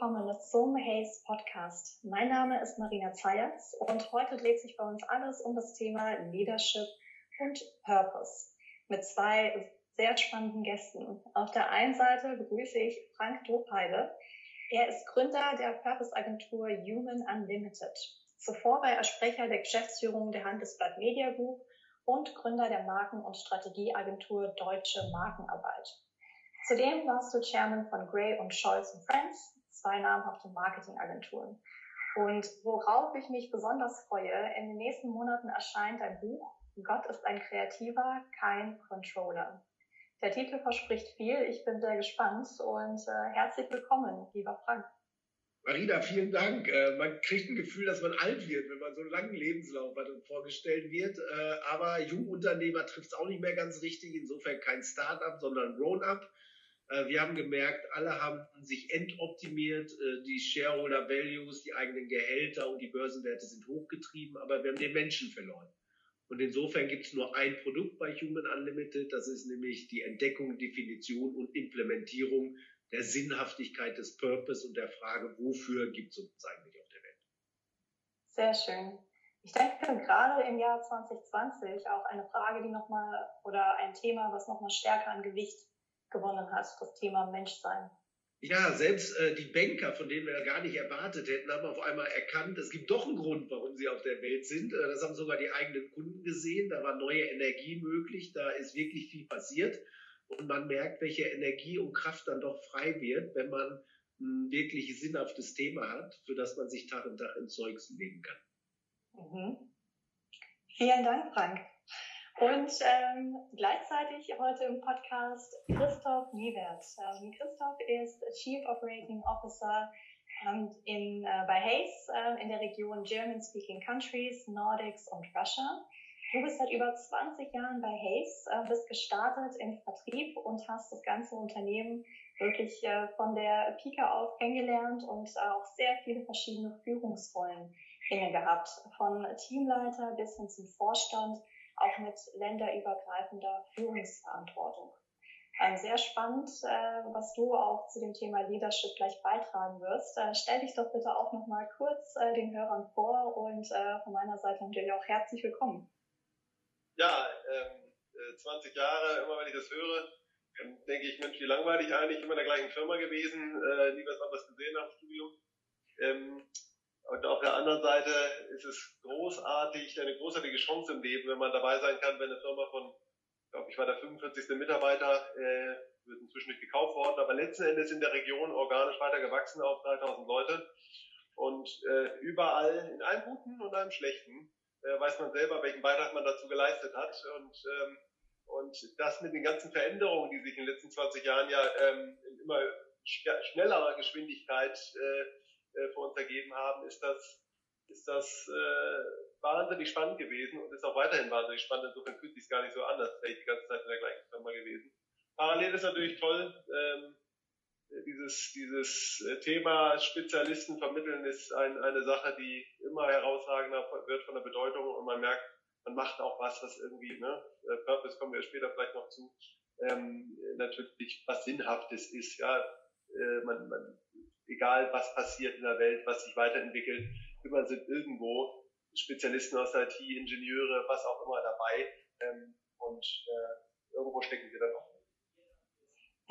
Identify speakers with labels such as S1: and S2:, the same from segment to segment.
S1: willkommen zum Haze Podcast. Mein Name ist Marina Zayatz und heute dreht sich bei uns alles um das Thema Leadership und Purpose mit zwei sehr spannenden Gästen. Auf der einen Seite begrüße ich Frank Dopeide. Er ist Gründer der Purpose-Agentur Human Unlimited. Zuvor war er Sprecher der Geschäftsführung der Handelsblatt Media Group und Gründer der Marken- und Strategieagentur Deutsche Markenarbeit. Zudem warst du Chairman von Gray und Scholz Friends, zwei namhafte Marketingagenturen. Und worauf ich mich besonders freue, in den nächsten Monaten erscheint ein Buch Gott ist ein Kreativer, kein Controller. Der Titel verspricht viel. Ich bin sehr gespannt und äh, herzlich willkommen, lieber Frank.
S2: Marina, vielen Dank. Äh, man kriegt ein Gefühl, dass man alt wird, wenn man so einen langen Lebenslauf hat und vorgestellt wird. Äh, aber Jungunternehmer trifft es auch nicht mehr ganz richtig. Insofern kein Start-up, sondern Grown-up. Äh, wir haben gemerkt, alle haben sich entoptimiert, äh, die Shareholder Values, die eigenen Gehälter und die Börsenwerte sind hochgetrieben, aber wir haben den Menschen verloren. Und insofern gibt es nur ein Produkt bei Human Unlimited, das ist nämlich die Entdeckung, Definition und Implementierung der Sinnhaftigkeit des Purpose und der Frage, wofür gibt es uns eigentlich auf der Welt.
S1: Sehr schön. Ich denke gerade im Jahr 2020 auch eine Frage, die nochmal oder ein Thema, was nochmal stärker an Gewicht gewonnen hat, das Thema Menschsein.
S2: Ja, selbst äh, die Banker, von denen wir gar nicht erwartet hätten, haben auf einmal erkannt, es gibt doch einen Grund, warum sie auf der Welt sind. Äh, das haben sogar die eigenen Kunden gesehen. Da war neue Energie möglich, da ist wirklich viel passiert. Und man merkt, welche Energie und Kraft dann doch frei wird, wenn man ein wirklich sinnhaftes Thema hat, für das man sich Tag und Tag ins Zeugsten legen kann.
S1: Mhm. Vielen Dank, Frank. Und ähm, gleichzeitig heute im Podcast Christoph Niewert. Ähm, Christoph ist Chief Operating Officer ähm, in, äh, bei Hayes äh, in der Region German Speaking Countries, Nordics und Russia. Du bist seit über 20 Jahren bei Hayes, äh, bist gestartet im Vertrieb und hast das ganze Unternehmen wirklich äh, von der Pika auf kennengelernt und auch sehr viele verschiedene Führungsrollen inne gehabt. Von Teamleiter bis hin zum Vorstand auch mit länderübergreifender Führungsverantwortung. Ähm, sehr spannend, äh, was du auch zu dem Thema Leadership gleich beitragen wirst. Äh, stell dich doch bitte auch noch mal kurz äh, den Hörern vor und von meiner Seite natürlich auch herzlich willkommen.
S3: Ja, ähm, 20 äh, Jahre, immer wenn ich das höre, dann denke ich, Mensch, wie langweilig eigentlich, immer in der gleichen Firma gewesen, äh, nie was anderes gesehen am Studium. Ähm, und auf der anderen Seite ist es großartig, eine großartige Chance im Leben, wenn man dabei sein kann, wenn eine Firma von, ich glaube, ich war der 45. Mitarbeiter, äh, wird inzwischen nicht gekauft worden, aber letzten Endes in der Region organisch weiter gewachsen auf 3000 Leute. Und äh, überall, in einem guten und einem schlechten, äh, weiß man selber, welchen Beitrag man dazu geleistet hat. Und, ähm, und das mit den ganzen Veränderungen, die sich in den letzten 20 Jahren ja ähm, in immer schnellerer Geschwindigkeit äh, äh, für uns ergeben haben, ist das, ist das äh, wahnsinnig spannend gewesen und ist auch weiterhin wahnsinnig spannend. Insofern fühlt sich gar nicht so an, als wäre ich die ganze Zeit in der gleichen Firma gewesen. Parallel ist natürlich toll, ähm, dieses, dieses äh, Thema Spezialisten vermitteln ist ein, eine Sache, die immer herausragender wird von der Bedeutung und man merkt, man macht auch was, was irgendwie, ne, äh, Purpose kommen wir später vielleicht noch zu, ähm, natürlich was Sinnhaftes ist, ja, äh, man, man egal was passiert in der Welt, was sich weiterentwickelt, immer sind irgendwo Spezialisten aus der IT, Ingenieure, was auch immer dabei ähm, und äh, irgendwo stecken wir dann auch.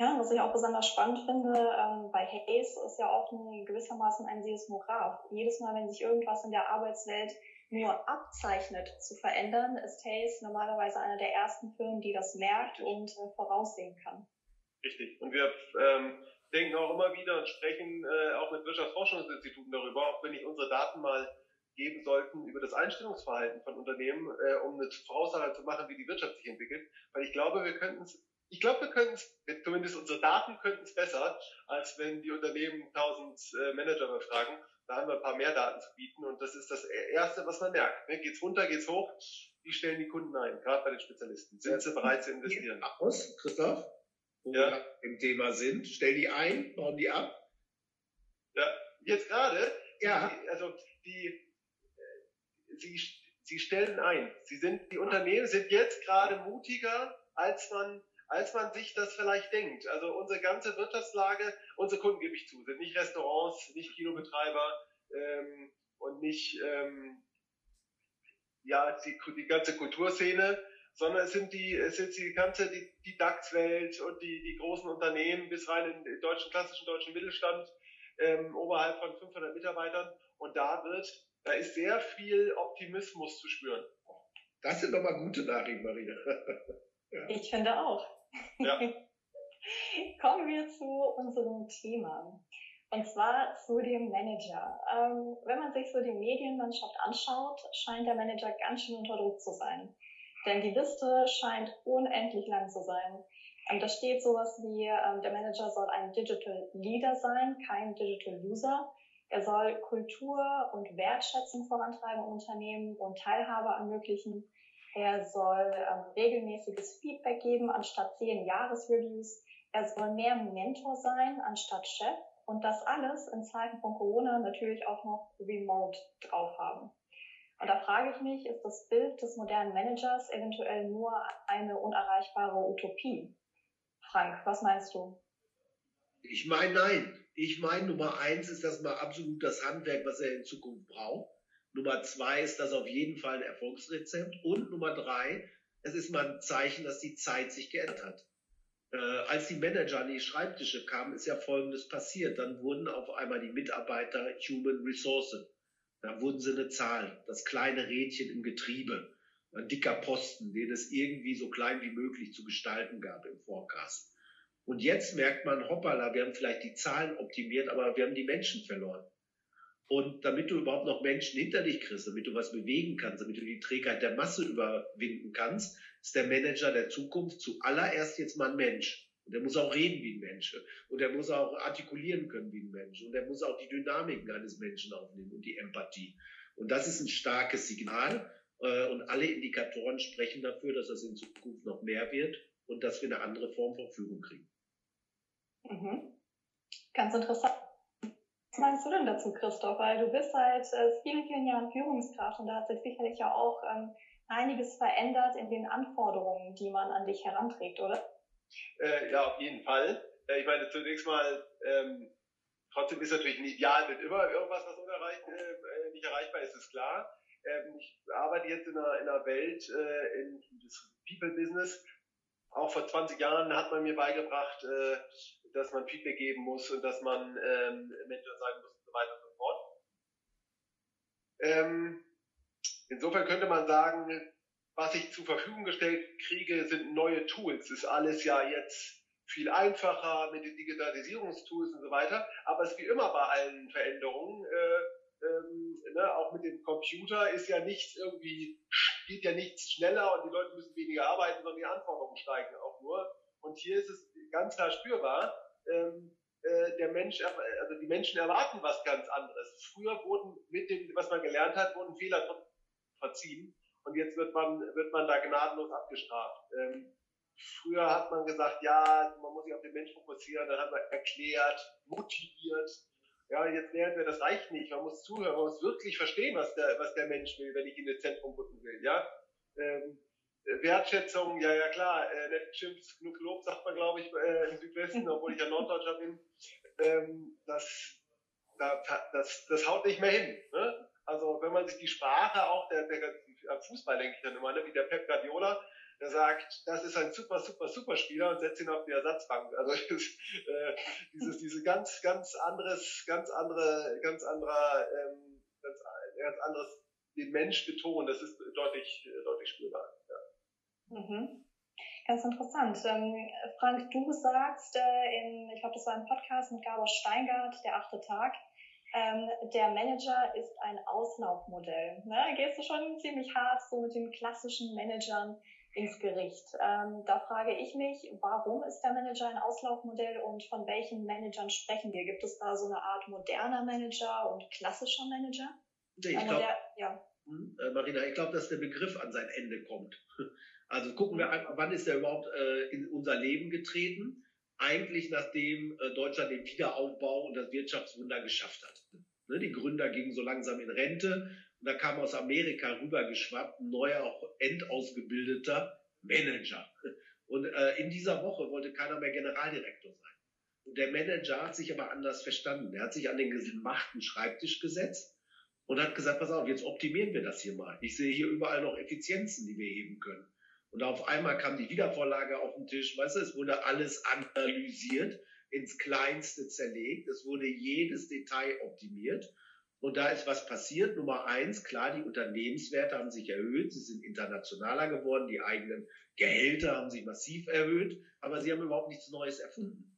S1: Ja, was ich auch besonders spannend finde, ähm, bei Hayes ist ja auch ein, gewissermaßen ein Seismograph. Jedes Mal, wenn sich irgendwas in der Arbeitswelt nur abzeichnet zu verändern, ist Hayes normalerweise einer der ersten Firmen, die das merkt und äh, voraussehen kann.
S3: Richtig. Und wir ähm, denken auch immer wieder und sprechen äh, auch mit Wirtschaftsforschungsinstituten darüber, auch wenn ich unsere Daten mal geben sollten über das Einstellungsverhalten von Unternehmen, äh, um eine Voraussage zu machen, wie die Wirtschaft sich entwickelt. Weil ich glaube, wir könnten es, ich glaube, wir könnten es, zumindest unsere Daten könnten es besser, als wenn die Unternehmen 1000 äh, Manager befragen. Da haben wir ein paar mehr Daten zu bieten und das ist das Erste, was man merkt. Ne? Geht's runter, geht's hoch? Wie stellen die Kunden ein, gerade bei den Spezialisten? Sind sie bereit zu investieren?
S2: Aus, Christoph? Wo ja. wir im Thema sind. Stell die ein, bauen die ab.
S3: Ja, jetzt gerade, ja. Die, also die, äh, sie, sie stellen ein. Sie sind, die Unternehmen sind jetzt gerade mutiger, als man, als man sich das vielleicht denkt. Also unsere ganze Wirtschaftslage, unsere Kunden gebe ich zu, sind nicht Restaurants, nicht Kinobetreiber ähm, und nicht ähm, ja die, die ganze Kulturszene, sondern es sind die, es ist die ganze die, die DAX-Welt und die, die großen Unternehmen bis rein in den deutschen klassischen deutschen Mittelstand ähm, oberhalb von 500 Mitarbeitern und da wird, da ist sehr viel Optimismus zu spüren.
S2: Das sind doch mal gute Nachrichten, Marina.
S1: ja. Ich finde auch. Ja. Kommen wir zu unserem Thema. Und zwar zu dem Manager. Ähm, wenn man sich so die Medienlandschaft anschaut, scheint der Manager ganz schön unter Druck zu sein. Denn die Liste scheint unendlich lang zu sein. Ähm, da steht sowas wie, ähm, der Manager soll ein Digital Leader sein, kein Digital User. Er soll Kultur und Wertschätzung vorantreiben im Unternehmen und Teilhabe ermöglichen. Er soll ähm, regelmäßiges Feedback geben anstatt zehn Jahresreviews. Er soll mehr Mentor sein anstatt Chef. Und das alles in Zeiten von Corona natürlich auch noch remote drauf haben. Und da frage ich mich, ist das Bild des modernen Managers eventuell nur eine unerreichbare Utopie? Frank, was meinst du?
S2: Ich meine, nein. Ich meine, Nummer eins ist das mal absolut das Handwerk, was er in Zukunft braucht. Nummer zwei ist das auf jeden Fall ein Erfolgsrezept. Und Nummer drei, es ist mal ein Zeichen, dass die Zeit sich geändert hat. Äh, als die Manager an die Schreibtische kamen, ist ja Folgendes passiert. Dann wurden auf einmal die Mitarbeiter Human Resource. Da wurden sie eine Zahl, das kleine Rädchen im Getriebe, ein dicker Posten, den es irgendwie so klein wie möglich zu gestalten gab im Forecast. Und jetzt merkt man, hoppala, wir haben vielleicht die Zahlen optimiert, aber wir haben die Menschen verloren. Und damit du überhaupt noch Menschen hinter dich kriegst, damit du was bewegen kannst, damit du die Trägheit der Masse überwinden kannst, ist der Manager der Zukunft zuallererst jetzt mal ein Mensch. Und der muss auch reden wie ein Mensch. Und der muss auch artikulieren können wie ein Mensch. Und der muss auch die Dynamiken eines Menschen aufnehmen und die Empathie. Und das ist ein starkes Signal. Äh, und alle Indikatoren sprechen dafür, dass das in Zukunft noch mehr wird und dass wir eine andere Form von Führung kriegen.
S1: Mhm. Ganz interessant. Was meinst du denn dazu, Christoph? Weil du bist seit äh, vielen, vielen Jahren Führungskraft und da hat sich sicherlich ja auch ähm, einiges verändert in den Anforderungen, die man an dich heranträgt, oder?
S3: Äh, ja, auf jeden Fall. Äh, ich meine, zunächst mal, ähm, trotzdem ist natürlich ein Ideal mit immer irgendwas, was unerreich, äh, äh, nicht erreichbar ist, ist klar. Ähm, ich arbeite jetzt in einer, in einer Welt, äh, in das People-Business. Auch vor 20 Jahren hat man mir beigebracht, äh, dass man Feedback geben muss und dass man ähm, Mentor sein muss und so weiter und so fort. Ähm, insofern könnte man sagen, was ich zur Verfügung gestellt kriege, sind neue Tools. Ist alles ja jetzt viel einfacher mit den Digitalisierungstools und so weiter. Aber es ist wie immer bei allen Veränderungen, äh, ähm, ne, auch mit dem Computer ist ja nichts irgendwie, geht ja nichts schneller und die Leute müssen weniger arbeiten, sondern die Anforderungen steigen auch nur. Und hier ist es ganz klar spürbar, ähm, äh, der Mensch, also die Menschen erwarten was ganz anderes. Früher wurden mit dem, was man gelernt hat, wurden Fehler verziehen und jetzt wird man, wird man da gnadenlos abgestraft. Ähm, früher hat man gesagt, ja, man muss sich auf den Mensch fokussieren, dann hat man erklärt, motiviert. Ja, jetzt lernen wir, das reicht nicht. Man muss zuhören, man muss wirklich verstehen, was der, was der Mensch will, wenn ich ihn ins Zentrum rücken will. Ja, ähm, Wertschätzung, ja, ja klar, äh, nicht Chips, genug Lob, sagt man, glaube ich, äh, im Südwesten, obwohl ich ja Norddeutscher bin. Ähm, das, da, das, das haut nicht mehr hin. Ne? Also wenn man sich die Sprache auch der, der Fußball, denke ich dann immer, ne, wie der Pep Guardiola, der sagt, das ist ein super, super, super Spieler und setzt ihn auf die Ersatzbank. Also äh, dieses, diese ganz, ganz anderes, ganz andere, ganz anderer, ähm, ganz, ganz anderes den Mensch betonen, das ist deutlich, deutlich spürbar.
S1: Mhm. Ganz interessant. Ähm, Frank, du sagst äh, in, ich glaube, das war ein Podcast mit Gabor Steingart, der achte Tag, ähm, der Manager ist ein Auslaufmodell. Ne? Gehst du schon ziemlich hart so mit den klassischen Managern ins Gericht. Ähm, da frage ich mich, warum ist der Manager ein Auslaufmodell und von welchen Managern sprechen wir? Gibt es da so eine Art moderner Manager und klassischer Manager?
S2: Ich glaube, ja. Hm, äh, Marina, ich glaube, dass der Begriff an sein Ende kommt. Also gucken wir einfach, wann ist er überhaupt äh, in unser Leben getreten? Eigentlich nachdem äh, Deutschland den Wiederaufbau und das Wirtschaftswunder geschafft hat. Ne, die Gründer gingen so langsam in Rente und da kam aus Amerika rübergeschwappt ein neuer, endausgebildeter Manager. Und äh, in dieser Woche wollte keiner mehr Generaldirektor sein. Und der Manager hat sich aber anders verstanden. Er hat sich an den gemachten Schreibtisch gesetzt und hat gesagt, pass auf, jetzt optimieren wir das hier mal. Ich sehe hier überall noch Effizienzen, die wir heben können. Und auf einmal kam die Wiedervorlage auf den Tisch. Weißt du, es wurde alles analysiert, ins Kleinste zerlegt. Es wurde jedes Detail optimiert. Und da ist was passiert. Nummer eins, klar, die Unternehmenswerte haben sich erhöht. Sie sind internationaler geworden. Die eigenen Gehälter haben sich massiv erhöht. Aber sie haben überhaupt nichts Neues erfunden.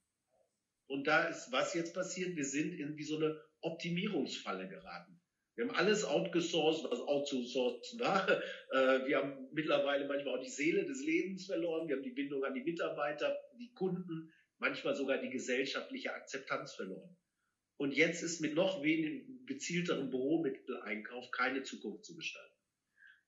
S2: Und da ist was jetzt passiert? Wir sind in wie so eine Optimierungsfalle geraten. Wir haben alles outgesourced, was outzusourcen war. Äh, wir haben mittlerweile manchmal auch die Seele des Lebens verloren. Wir haben die Bindung an die Mitarbeiter, die Kunden, manchmal sogar die gesellschaftliche Akzeptanz verloren. Und jetzt ist mit noch wenig gezielterem Büromitteleinkauf keine Zukunft zu gestalten.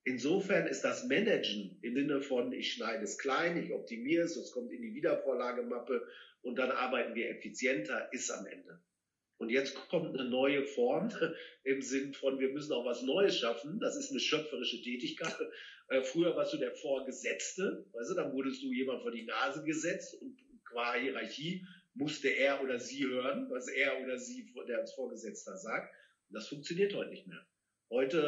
S2: Insofern ist das Managen im Sinne von, ich schneide es klein, ich optimiere es, es kommt in die Wiedervorlagemappe und dann arbeiten wir effizienter, ist am Ende. Und jetzt kommt eine neue Form im Sinn von, wir müssen auch was Neues schaffen. Das ist eine schöpferische Tätigkeit. Äh, früher warst du der Vorgesetzte, weißt du, dann wurdest du jemand vor die Nase gesetzt und qua Hierarchie musste er oder sie hören, was er oder sie, der als Vorgesetzter sagt. Und das funktioniert heute nicht mehr. Heute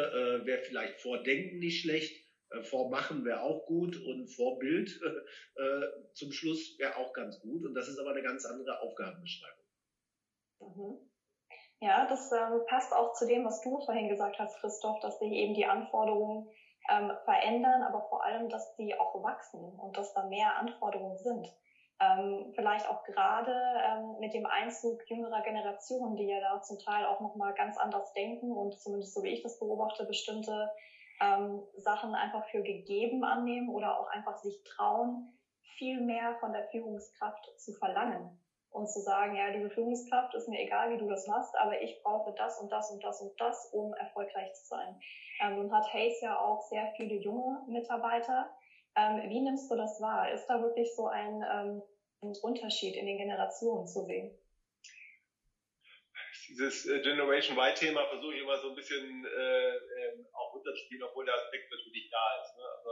S2: äh, wäre vielleicht Vordenken nicht schlecht, äh, Vormachen wäre auch gut und Vorbild äh, zum Schluss wäre auch ganz gut. Und das ist aber eine ganz andere Aufgabenbeschreibung.
S1: Mhm. Ja, das ähm, passt auch zu dem, was du vorhin gesagt hast, Christoph, dass sich eben die Anforderungen ähm, verändern, aber vor allem, dass die auch wachsen und dass da mehr Anforderungen sind. Ähm, vielleicht auch gerade ähm, mit dem Einzug jüngerer Generationen, die ja da zum Teil auch nochmal ganz anders denken und zumindest so wie ich das beobachte, bestimmte ähm, Sachen einfach für gegeben annehmen oder auch einfach sich trauen, viel mehr von der Führungskraft zu verlangen und zu sagen, ja, diese Führungskraft ist mir egal, wie du das machst, aber ich brauche das und das und das und das, um erfolgreich zu sein. Ähm, nun hat Hayes ja auch sehr viele junge Mitarbeiter, ähm, wie nimmst du das wahr? Ist da wirklich so ein, ähm, ein Unterschied in den Generationen zu sehen?
S3: Dieses äh, Generation Y-Thema versuche ich immer so ein bisschen äh, ähm, auch unterzuspielen, obwohl der Aspekt natürlich da ist. Ne? Also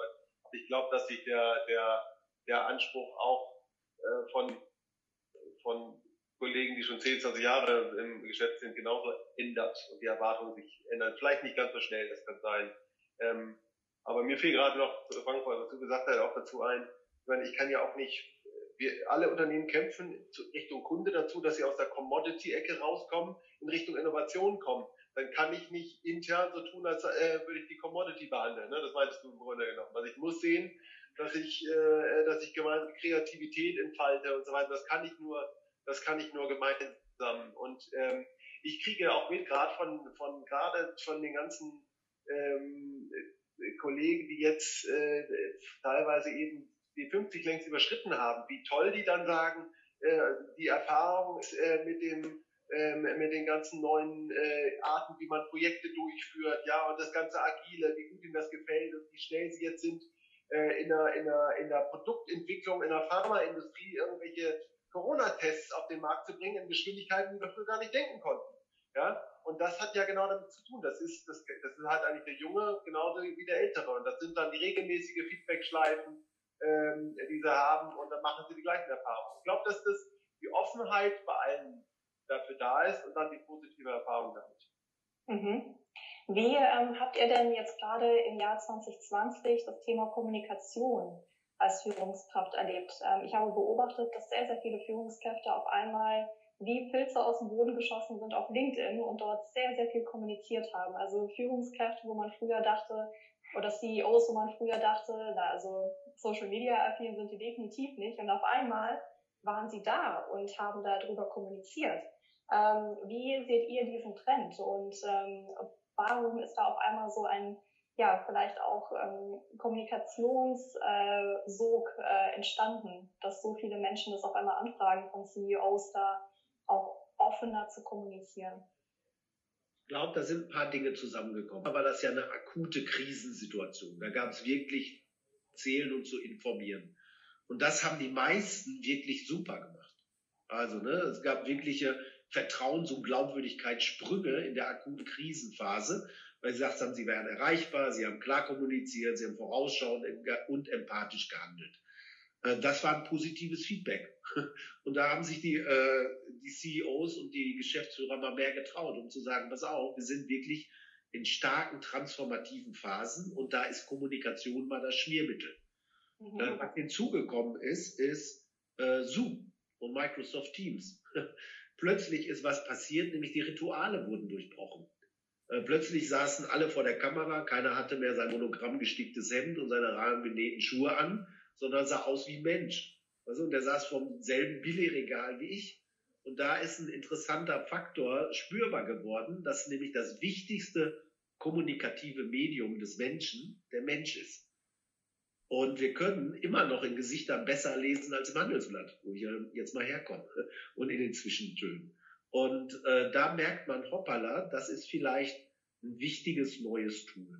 S3: ich glaube, dass sich der, der, der Anspruch auch äh, von, von Kollegen, die schon 10, 20 Jahre im Geschäft sind, genauso ändert und die Erwartungen sich ändern. Vielleicht nicht ganz so schnell, das kann sein. Ähm, aber mir fiel gerade noch, Frankfurt, was du gesagt hast, auch dazu ein, ich meine, ich kann ja auch nicht, wir alle Unternehmen kämpfen Richtung Kunde dazu, dass sie aus der Commodity-Ecke rauskommen, in Richtung Innovation kommen. Dann kann ich nicht intern so tun, als äh, würde ich die Commodity behandeln. Ne? Das meintest du im Grunde genommen. Also ich muss sehen, dass ich, äh, dass ich gemeinsam Kreativität entfalte und so weiter. Das kann ich nur, das kann ich nur gemeinsam. Und ähm, ich kriege auch mit, gerade von, von gerade von den ganzen ähm, Kollegen, die jetzt äh, teilweise eben die 50 längst überschritten haben, wie toll die dann sagen, äh, die Erfahrung äh, mit dem ähm, mit den ganzen neuen äh, Arten, wie man Projekte durchführt, ja, und das ganze Agile, wie gut ihnen das gefällt und wie schnell sie jetzt sind, äh, in, der, in, der, in der Produktentwicklung, in der Pharmaindustrie irgendwelche Corona-Tests auf den Markt zu bringen in Geschwindigkeiten, die wir früher gar nicht denken konnten. Ja, und das hat ja genau damit zu tun. Das ist, das, das ist halt eigentlich der Junge genauso wie der Ältere. Und das sind dann die regelmäßige Feedback-Schleifen, ähm, die sie haben. Und dann machen sie die gleichen Erfahrungen. Ich glaube, dass das die Offenheit bei allen dafür da ist und dann die positive Erfahrung damit.
S1: Mhm. Wie ähm, habt ihr denn jetzt gerade im Jahr 2020 das Thema Kommunikation als Führungskraft erlebt? Ähm, ich habe beobachtet, dass sehr, sehr viele Führungskräfte auf einmal wie Pilze aus dem Boden geschossen sind auf LinkedIn und dort sehr, sehr viel kommuniziert haben. Also Führungskräfte, wo man früher dachte, oder CEOs, wo man früher dachte, na, also Social Media affin sind die definitiv nicht. Und auf einmal waren sie da und haben darüber kommuniziert. Ähm, wie seht ihr diesen Trend und ähm, warum ist da auf einmal so ein, ja, vielleicht auch ähm, Kommunikationssog äh, entstanden, dass so viele Menschen das auf einmal anfragen von CEOs da auch offener zu kommunizieren.
S2: Ich glaube, da sind ein paar Dinge zusammengekommen. Aber das ist ja eine akute Krisensituation. Da gab es wirklich zählen und zu informieren. Und das haben die meisten wirklich super gemacht. Also, ne, es gab wirkliche Vertrauens- und Glaubwürdigkeitssprünge in der akuten Krisenphase, weil sie gesagt haben, sie wären erreichbar, sie haben klar kommuniziert, sie haben vorausschauend und empathisch gehandelt. Äh, das war ein positives Feedback. Und da haben sich die, äh, die CEOs und die Geschäftsführer mal mehr getraut, um zu sagen, pass auf, wir sind wirklich in starken transformativen Phasen und da ist Kommunikation mal das Schmiermittel. Mhm. Äh, was hinzugekommen ist, ist äh, Zoom und Microsoft Teams. Plötzlich ist was passiert, nämlich die Rituale wurden durchbrochen. Äh, plötzlich saßen alle vor der Kamera, keiner hatte mehr sein monogramm gesticktes Hemd und seine rahmengenähten Schuhe an, sondern sah aus wie Mensch. Also, und der saß vom selben Billigregal wie ich. Und da ist ein interessanter Faktor spürbar geworden, dass nämlich das wichtigste kommunikative Medium des Menschen der Mensch ist. Und wir können immer noch in Gesichtern besser lesen als im Handelsblatt, wo ich jetzt mal herkomme, und in den Zwischentönen. Und äh, da merkt man, hoppala, das ist vielleicht ein wichtiges neues Tool.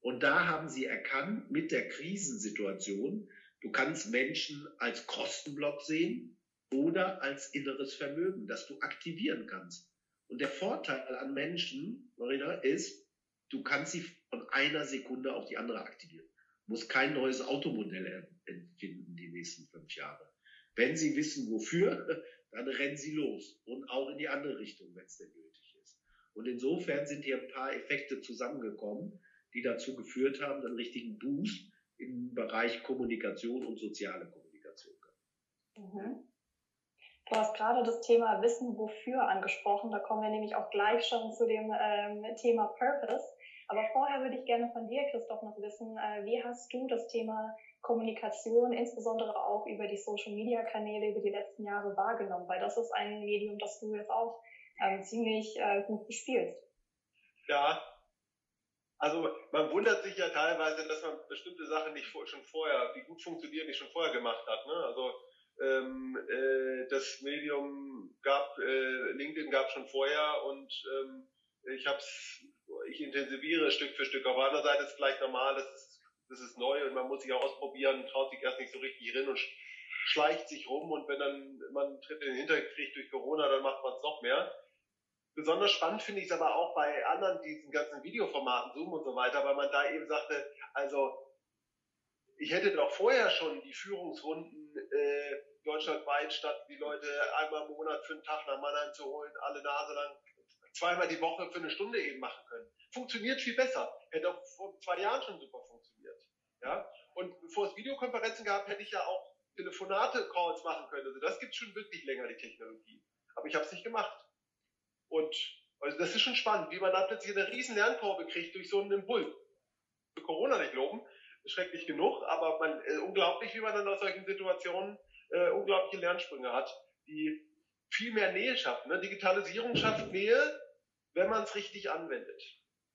S2: Und da haben sie erkannt, mit der Krisensituation, du kannst Menschen als Kostenblock sehen oder als inneres Vermögen, das du aktivieren kannst. Und der Vorteil an Menschen, Marina, ist, du kannst sie von einer Sekunde auf die andere aktivieren. Du musst kein neues Automodell entfinden die nächsten fünf Jahre. Wenn sie wissen, wofür, dann rennen sie los und auch in die andere Richtung, wenn es denn nötig ist. Und insofern sind hier ein paar Effekte zusammengekommen, die dazu geführt haben, einen richtigen Boost im Bereich Kommunikation und soziale Kommunikation.
S1: Mhm. Du hast gerade das Thema Wissen wofür angesprochen. Da kommen wir nämlich auch gleich schon zu dem ähm, Thema Purpose. Aber vorher würde ich gerne von dir, Christoph, noch wissen, äh, wie hast du das Thema Kommunikation, insbesondere auch über die Social-Media-Kanäle über die letzten Jahre wahrgenommen? Weil das ist ein Medium, das du jetzt auch ähm, ziemlich äh, gut bespielst.
S3: Ja, also man wundert sich ja teilweise, dass man bestimmte Sachen nicht schon vorher, die gut funktionieren, nicht schon vorher gemacht hat. Ne? Also ähm, äh, das Medium gab, äh, LinkedIn gab schon vorher und ähm, ich hab's, ich intensiviere Stück für Stück. Auf der anderen Seite ist es vielleicht normal, das ist, das ist neu und man muss sich auch ausprobieren, traut sich erst nicht so richtig rein und schleicht sich rum und wenn dann man tritt in den Hinterkrieg durch Corona, dann macht man es noch mehr. Besonders spannend finde ich es aber auch bei anderen diesen ganzen Videoformaten, Zoom und so weiter, weil man da eben sagte, also ich hätte doch vorher schon die Führungsrunden äh, deutschlandweit, statt die Leute einmal im Monat für einen Tag nach Mannheim zu holen, alle Nase lang, zweimal die Woche für eine Stunde eben machen können. Funktioniert viel besser. Hätte auch vor zwei Jahren schon super funktioniert. Ja? Und bevor es Videokonferenzen gab, hätte ich ja auch Telefonate, Calls machen können. Also das gibt schon wirklich länger, die Technologie. Aber ich habe es nicht gemacht. Und also das ist schon spannend, wie man da plötzlich eine riesen Lernkurve kriegt durch so einen Impuls. Für Corona nicht loben, schrecklich genug, aber man, äh, unglaublich, wie man dann aus solchen Situationen äh, unglaubliche Lernsprünge hat, die viel mehr Nähe schaffen. Ne? Digitalisierung schafft Nähe, wenn man es richtig anwendet.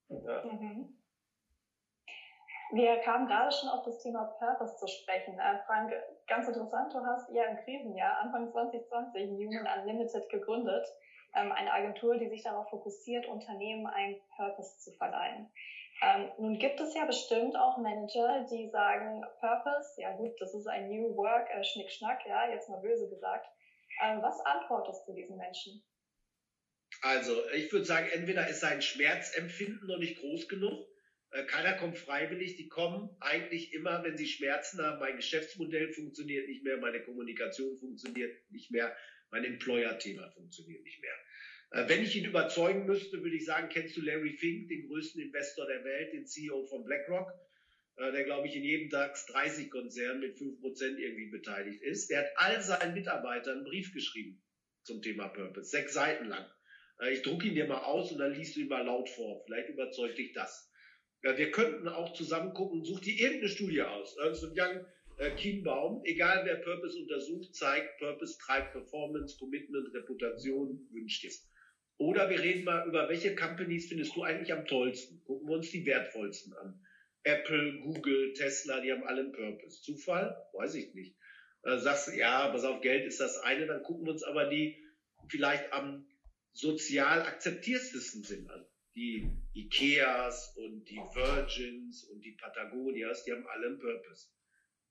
S3: Ja. Mhm.
S1: Wir kamen gerade schon auf das Thema Purpose zu sprechen. Äh, Frank, ganz interessant, du hast ja im Krisenjahr Anfang 2020 Human Unlimited gegründet, ähm, eine Agentur, die sich darauf fokussiert, Unternehmen einen Purpose zu verleihen. Ähm, nun gibt es ja bestimmt auch Manager, die sagen, Purpose, ja gut, das ist ein New Work, äh, Schnickschnack, ja, jetzt mal böse gesagt. Ähm, was antwortest du diesen Menschen?
S2: Also, ich würde sagen, entweder ist sein Schmerzempfinden noch nicht groß genug. Äh, keiner kommt freiwillig. Die kommen eigentlich immer, wenn sie Schmerzen haben. Mein Geschäftsmodell funktioniert nicht mehr, meine Kommunikation funktioniert nicht mehr, mein Employer-Thema funktioniert nicht mehr. Äh, wenn ich ihn überzeugen müsste, würde ich sagen, kennst du Larry Fink, den größten Investor der Welt, den CEO von BlackRock, äh, der, glaube ich, in jedem DAX 30 Konzern mit 5% irgendwie beteiligt ist. Der hat all seinen Mitarbeitern einen Brief geschrieben zum Thema Purpose, sechs Seiten lang. Äh, ich drucke ihn dir mal aus und dann liest du ihn mal laut vor. Vielleicht überzeugt dich das. Wir könnten auch zusammen gucken, such dir irgendeine Studie aus. Ernst Young, Kienbaum, egal wer Purpose untersucht, zeigt, Purpose treibt Performance, Commitment, Reputation, wünscht es. Oder wir reden mal über welche Companies findest du eigentlich am tollsten? Gucken wir uns die wertvollsten an. Apple, Google, Tesla, die haben alle einen Purpose. Zufall? Weiß ich nicht. Äh, sagst du, ja, pass auf, Geld ist das eine, dann gucken wir uns aber die vielleicht am sozial akzeptiertesten sind an. Die Ikeas und die Virgins und die Patagonias, die haben alle einen Purpose.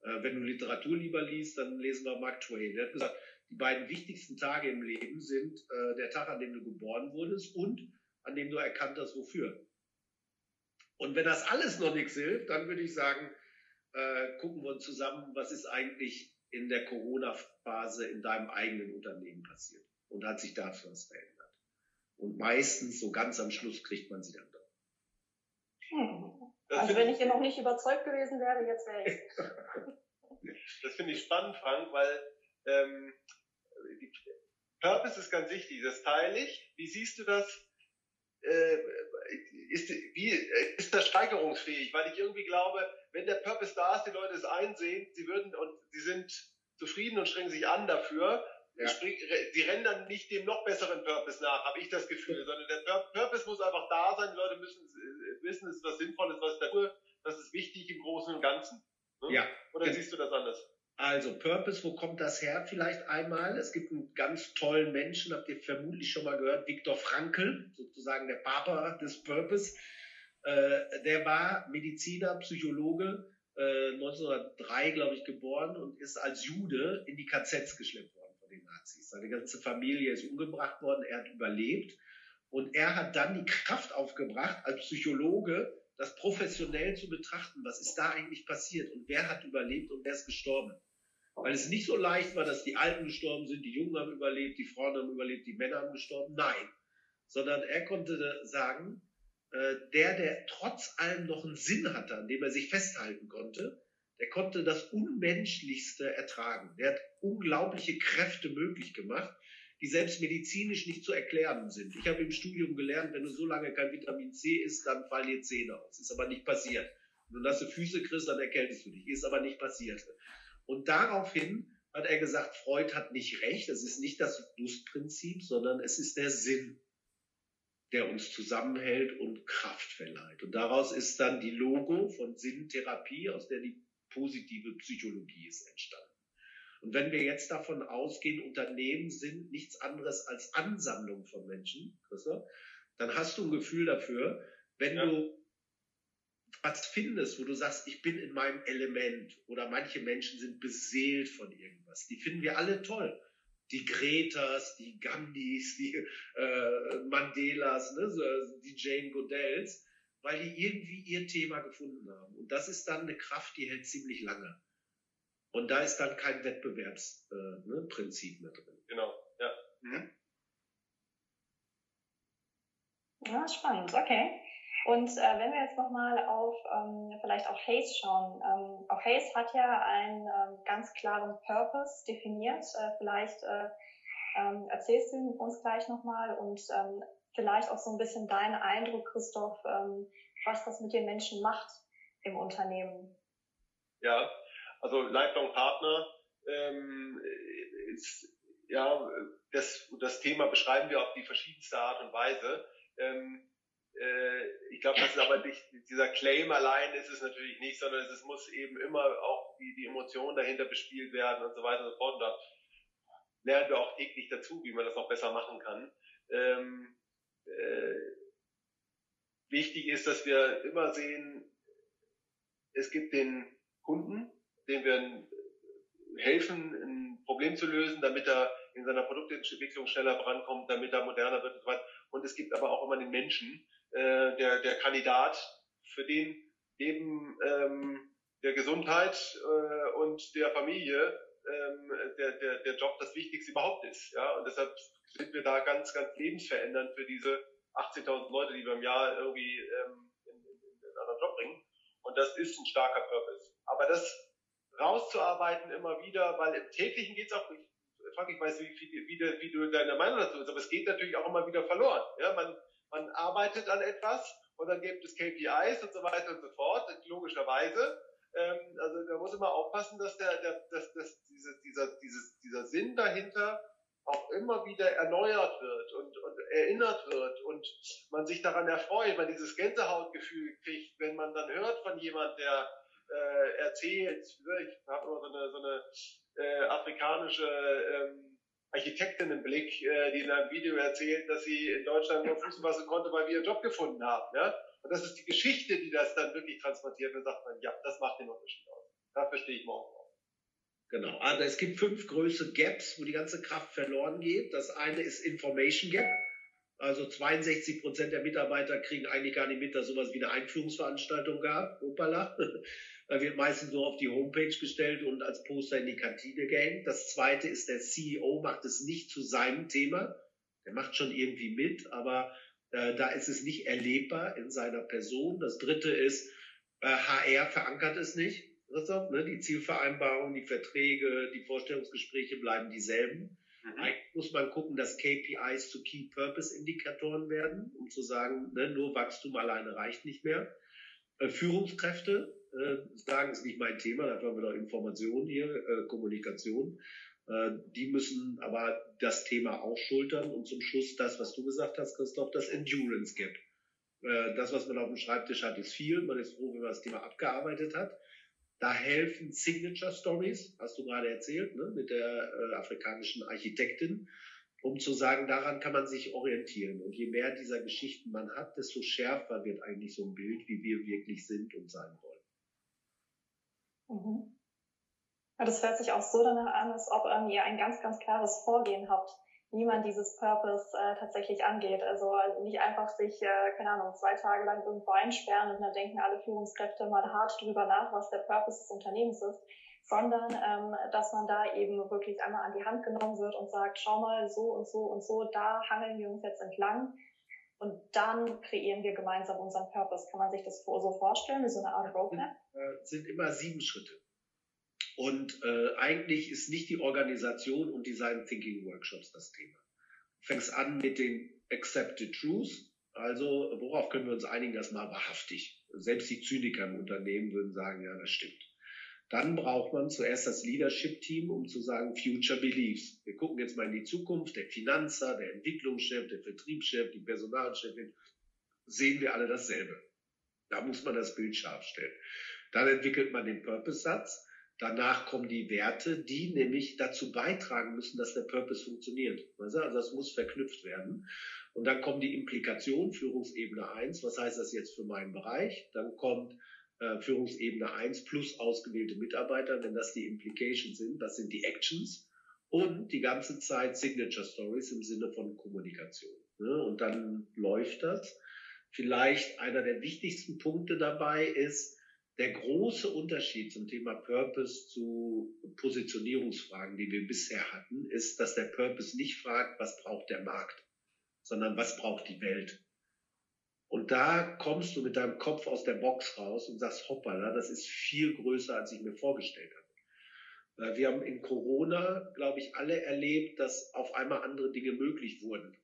S2: Äh, wenn du Literatur lieber liest, dann lesen wir Mark Twain. Der hat gesagt, die beiden wichtigsten Tage im Leben sind äh, der Tag, an dem du geboren wurdest und an dem du erkannt hast, wofür. Und wenn das alles noch nichts hilft, dann würde ich sagen, äh, gucken wir uns zusammen, was ist eigentlich in der Corona-Phase in deinem eigenen Unternehmen passiert? Und hat sich dazu was verändert? Und meistens, so ganz am Schluss, kriegt man sie dann doch.
S1: Hm. Also wenn ich hier noch nicht überzeugt gewesen wäre, jetzt wäre
S3: ich. das finde ich spannend, Frank, weil ähm, Purpose ist ganz wichtig, das teile ich. Wie siehst du das? Äh, ist, wie, ist das steigerungsfähig? Weil ich irgendwie glaube, wenn der Purpose da ist, die Leute es einsehen, sie würden und sie sind zufrieden und strengen sich an dafür. Ja. Sie rennen dann nicht dem noch besseren Purpose nach, habe ich das Gefühl, sondern der Purpose muss einfach da sein. Die Leute müssen äh, wissen, es ist was Sinnvolles, was ist der das ist wichtig im Großen und Ganzen.
S2: Ne? Ja.
S3: Oder siehst du das anders?
S2: Also Purpose, wo kommt das her? Vielleicht einmal. Es gibt einen ganz tollen Menschen, habt ihr vermutlich schon mal gehört, Viktor Frankl, sozusagen der Papa des Purpose. Äh, der war Mediziner, Psychologe, äh, 1903, glaube ich, geboren und ist als Jude in die KZs geschleppt worden Nazis. Seine ganze Familie ist umgebracht worden, er hat überlebt. Und er hat dann die Kraft aufgebracht, als Psychologe das professionell zu betrachten. Was ist da eigentlich passiert und wer hat überlebt und wer ist gestorben? Weil es nicht so leicht war, dass die Alten gestorben sind, die Jungen haben überlebt, die Frauen haben überlebt, die Männer haben gestorben. Nein. Sondern er konnte sagen, äh, der, der trotz allem noch einen Sinn hatte, an dem er sich festhalten konnte, der konnte das Unmenschlichste ertragen. Der hat unglaubliche Kräfte möglich gemacht, die selbst medizinisch nicht zu erklären sind. Ich habe im Studium gelernt, wenn du so lange kein Vitamin C isst, dann fallen dir Zähne aus. Ist aber nicht passiert. Wenn du nasse Füße kriegst, dann erkältest du dich. Ist aber nicht passiert. Und daraufhin hat er gesagt, Freud hat nicht recht, es ist nicht das Lustprinzip, sondern es ist der Sinn, der uns zusammenhält und Kraft verleiht. Und daraus ist dann die Logo von Sinntherapie, aus der die positive Psychologie ist entstanden. Und wenn wir jetzt davon ausgehen, Unternehmen sind nichts anderes als Ansammlung von Menschen, Christoph, dann hast du ein Gefühl dafür, wenn ja. du was findest, wo du sagst, ich bin in meinem Element oder manche Menschen sind beseelt von irgendwas, die finden wir alle toll. Die Gretas, die Gandhis, die äh, Mandelas, ne, so, die Jane Goddells, weil die irgendwie ihr Thema gefunden haben. Und das ist dann eine Kraft, die hält ziemlich lange. Und da ist dann kein Wettbewerbsprinzip äh, ne, mehr drin.
S3: Genau, ja. Mhm.
S1: Ja, spannend, okay. Und äh, wenn wir jetzt nochmal auf ähm, vielleicht auf Hayes schauen, ähm, auch Hayes hat ja einen ähm, ganz klaren Purpose definiert. Äh, vielleicht äh, ähm, erzählst du uns gleich nochmal und ähm, vielleicht auch so ein bisschen deinen Eindruck, Christoph, ähm, was das mit den Menschen macht im Unternehmen.
S3: Ja, also Lifelong Partner ähm, ist ja das, das Thema beschreiben wir auf die verschiedenste Art und Weise. Ähm, äh, ich glaube, das ist aber nicht, dieser Claim allein ist es natürlich nicht, sondern es muss eben immer auch die, die Emotionen dahinter bespielt werden und so weiter und so fort. Und da lernen wir auch täglich dazu, wie man das noch besser machen kann. Ähm, äh, wichtig ist, dass wir immer sehen, es gibt den Kunden, dem wir helfen, ein Problem zu lösen, damit er in seiner Produktentwicklung schneller vorankommt, damit er moderner wird und so weiter. Und es gibt aber auch immer den Menschen, äh, der, der Kandidat, für den eben ähm, der Gesundheit äh, und der Familie der, der, der Job das Wichtigste überhaupt ist. Ja? Und deshalb sind wir da ganz, ganz lebensverändernd für diese 18.000 Leute, die wir im Jahr irgendwie ähm, in, in, in einen anderen Job bringen. Und das ist ein starker Purpose. Aber das rauszuarbeiten immer wieder, weil im täglichen geht es auch, ich, Frank, ich weiß, wie, wie, wie, wie du deine Meinung dazu ist, aber es geht natürlich auch immer wieder verloren. Ja? Man, man arbeitet an etwas und dann gibt es KPIs und so weiter und so fort, logischerweise. Ähm, also da muss immer aufpassen, dass der, der dass, dass diese, dieser, dieses, dieser Sinn dahinter auch immer wieder erneuert wird und, und erinnert wird und man sich daran erfreut, man dieses Gänsehautgefühl kriegt, wenn man dann hört von jemand, der äh, erzählt, ich habe immer so eine, so eine äh, afrikanische ähm, Architektinnenblick, äh, die in einem Video erzählt, dass sie in Deutschland nur Fuß fassen konnte, weil wir ihren Job gefunden haben. Ja? Und das ist die Geschichte, die das dann wirklich transportiert. Und dann sagt man, ja, das macht den Unterschied aus. Dafür stehe ich morgen.
S2: Genau. Also es gibt fünf größere Gaps, wo die ganze Kraft verloren geht. Das eine ist Information Gap. Also 62 Prozent der Mitarbeiter kriegen eigentlich gar nicht mit, dass sowas wie eine Einführungsveranstaltung gab. Opala. Da wird meistens nur auf die Homepage gestellt und als Poster in die Kantine gehängt. Das zweite ist, der CEO macht es nicht zu seinem Thema. Der macht schon irgendwie mit, aber äh, da ist es nicht erlebbar in seiner Person. Das dritte ist, äh, HR verankert es nicht. Christoph, ne? Die Zielvereinbarungen, die Verträge, die Vorstellungsgespräche bleiben dieselben. Mhm. Eigentlich muss man gucken, dass KPIs zu Key Purpose Indikatoren werden, um zu sagen, ne, nur Wachstum alleine reicht nicht mehr. Äh, Führungskräfte äh, sagen, ist nicht mein Thema, dafür haben wir doch Informationen hier, äh, Kommunikation. Äh, die müssen aber das Thema auch schultern und zum Schluss das, was du gesagt hast, Christoph, das Endurance Gap. Äh, das, was man auf dem Schreibtisch hat, ist viel. Man ist froh, wenn man das Thema abgearbeitet hat. Da helfen Signature Stories, hast du gerade erzählt, ne, mit der äh, afrikanischen Architektin, um zu sagen, daran kann man sich orientieren. Und je mehr dieser Geschichten man hat, desto schärfer wird eigentlich so ein Bild, wie wir wirklich sind und sein wollen.
S1: Mhm. Das hört sich auch so danach an, als ob ähm, ihr ein ganz, ganz klares Vorgehen habt, wie man dieses Purpose äh, tatsächlich angeht. Also nicht einfach sich, äh, keine Ahnung, zwei Tage lang irgendwo einsperren und dann denken alle Führungskräfte mal hart drüber nach, was der Purpose des Unternehmens ist, sondern ähm, dass man da eben wirklich einmal an die Hand genommen wird und sagt, schau mal, so und so und so, da hangeln wir uns jetzt entlang. Und dann kreieren wir gemeinsam unseren Purpose. Kann man sich das so vorstellen, wie so eine Art Roadmap?
S2: Äh, sind immer sieben Schritte. Und äh, eigentlich ist nicht die Organisation und Design Thinking Workshops das Thema. Fängst an mit den Accepted Truths. Also, worauf können wir uns einigen, das mal wahrhaftig. Selbst die Zyniker im Unternehmen würden sagen, ja, das stimmt. Dann braucht man zuerst das Leadership-Team, um zu sagen, Future Beliefs. Wir gucken jetzt mal in die Zukunft. Der Finanzer, der Entwicklungschef, der Vertriebschef, die Personalchefin, sehen wir alle dasselbe. Da muss man das Bild scharf stellen. Dann entwickelt man den Purpose-Satz. Danach kommen die Werte, die nämlich dazu beitragen müssen, dass der Purpose funktioniert. Also das muss verknüpft werden. Und dann kommen die Implikationen, Führungsebene 1. Was heißt das jetzt für meinen Bereich? Dann kommt äh, Führungsebene 1 plus ausgewählte Mitarbeiter, wenn das die Implications sind. Das sind die Actions. Und die ganze Zeit Signature Stories im Sinne von Kommunikation. Ne? Und dann läuft das. Vielleicht einer der wichtigsten Punkte dabei ist, der große Unterschied zum Thema Purpose zu Positionierungsfragen, die wir bisher hatten, ist, dass der Purpose nicht fragt, was braucht der Markt, sondern was braucht die Welt. Und da kommst du mit deinem Kopf aus der Box raus und sagst, hoppala, das ist viel größer, als ich mir vorgestellt habe. Wir haben in Corona, glaube ich, alle erlebt, dass auf einmal andere Dinge möglich wurden.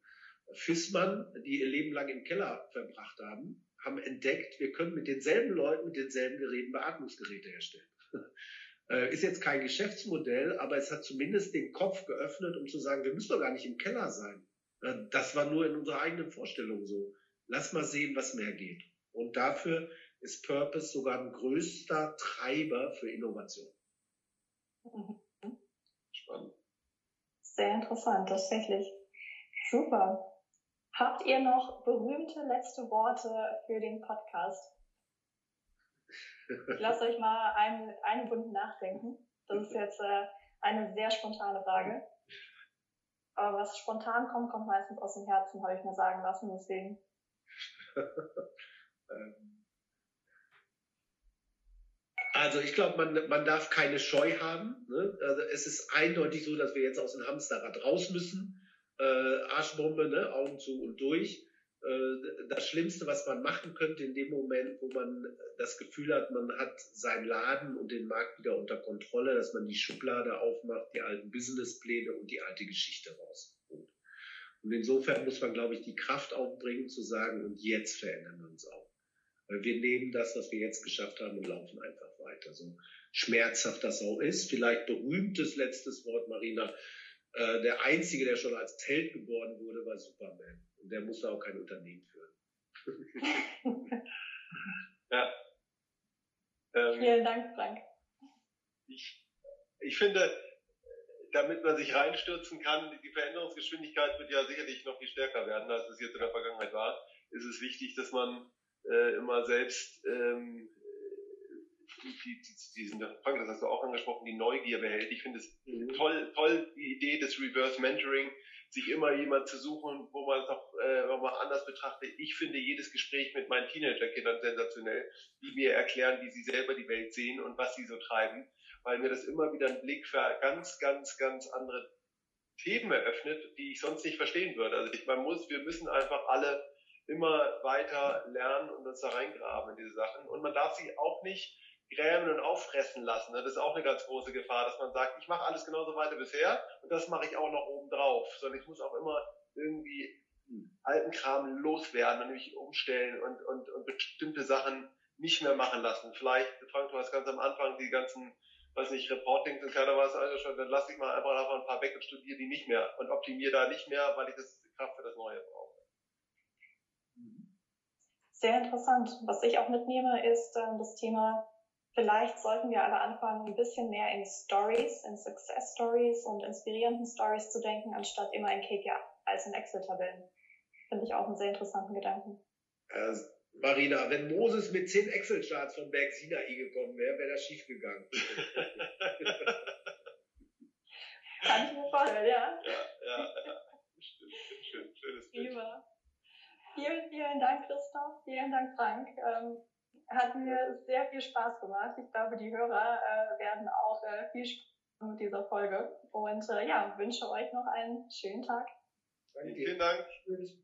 S2: Fissmann, die ihr Leben lang im Keller verbracht haben, haben entdeckt, wir können mit denselben Leuten, mit denselben Geräten Beatmungsgeräte herstellen. Äh, ist jetzt kein Geschäftsmodell, aber es hat zumindest den Kopf geöffnet, um zu sagen, wir müssen doch gar nicht im Keller sein. Äh, das war nur in unserer eigenen Vorstellung so. Lass mal sehen, was mehr geht. Und dafür ist Purpose sogar ein größter Treiber für Innovation.
S1: Spannend. Sehr interessant, tatsächlich. Super. Habt ihr noch berühmte letzte Worte für den Podcast? Ich lasse euch mal einen, einen Bund nachdenken. Das ist jetzt äh, eine sehr spontane Frage. Aber was spontan kommt, kommt meistens aus dem Herzen, habe ich mir sagen lassen, deswegen.
S2: Ähm. Also ich glaube, man, man darf keine Scheu haben. Ne? Also es ist eindeutig so, dass wir jetzt aus dem Hamsterrad raus müssen äh, Arschbombe, ne? Augen zu und durch. Äh, das Schlimmste, was man machen könnte in dem Moment, wo man das Gefühl hat, man hat seinen Laden und den Markt wieder unter Kontrolle, dass man die Schublade aufmacht, die alten Businesspläne und die alte Geschichte rausholt. Und insofern muss man, glaube ich, die Kraft aufbringen, zu sagen, und jetzt verändern wir uns auch. Weil wir nehmen das, was wir jetzt geschafft haben, und laufen einfach weiter. So schmerzhaft das auch ist. Vielleicht berühmtes letztes Wort, Marina. Äh, der einzige, der schon als Held geboren wurde, war Superman. Und der musste auch kein Unternehmen führen.
S1: ja. Ähm, Vielen Dank, Frank.
S3: Ich, ich finde, damit man sich reinstürzen kann, die Veränderungsgeschwindigkeit wird ja sicherlich noch viel stärker werden, als es jetzt in der Vergangenheit war, ist es wichtig, dass man äh, immer selbst ähm, die, die, diesen, Frank, das hast du auch angesprochen, die Neugier behält. Ich finde es mhm. toll, toll, die Idee des Reverse Mentoring sich immer jemand zu suchen, wo man es auch äh, mal anders betrachtet. Ich finde jedes Gespräch mit meinen Teenagerkindern sensationell, die mir erklären, wie sie selber die Welt sehen und was sie so treiben, weil mir das immer wieder einen Blick für ganz, ganz, ganz andere Themen eröffnet, die ich sonst nicht verstehen würde. Also ich, man muss, wir müssen einfach alle immer weiter lernen und uns da reingraben in diese Sachen. Und man darf sie auch nicht grämen und auffressen lassen. Das ist auch eine ganz große Gefahr, dass man sagt, ich mache alles genauso weiter bisher und das mache ich auch noch oben drauf. Sondern ich muss auch immer irgendwie alten Kram loswerden und mich umstellen und, und, und bestimmte Sachen nicht mehr machen lassen. Vielleicht, Frank, du hast ganz am Anfang die ganzen, weiß nicht, Reportings und keiner also schon, dann lasse ich mal einfach davon ein paar weg und studiere die nicht mehr und optimiere da nicht mehr, weil ich das Kraft für das Neue brauche.
S1: Sehr interessant. Was ich auch mitnehme, ist äh, das Thema Vielleicht sollten wir alle anfangen, ein bisschen mehr in Stories, in Success Stories und inspirierenden Stories zu denken, anstatt immer in KPI als in Excel-Tabellen. Finde ich auch einen sehr interessanten Gedanken.
S2: Äh, Marina, wenn Moses mit zehn Excel-Charts von Berg Sinai gekommen wäre, wäre das schiefgegangen.
S1: Kann ich mir vorstellen,
S3: ja. Ja, ja, ja. Stimmt, schön, schönes Bild.
S1: Vielen, vielen Dank, Christoph. Vielen Dank, Frank. Ähm, hat mir sehr viel Spaß gemacht. Ich glaube, die Hörer äh, werden auch äh, viel Spaß mit dieser Folge. Und äh, ja, wünsche euch noch einen schönen Tag.
S3: Danke. Vielen Dank. Tschüss.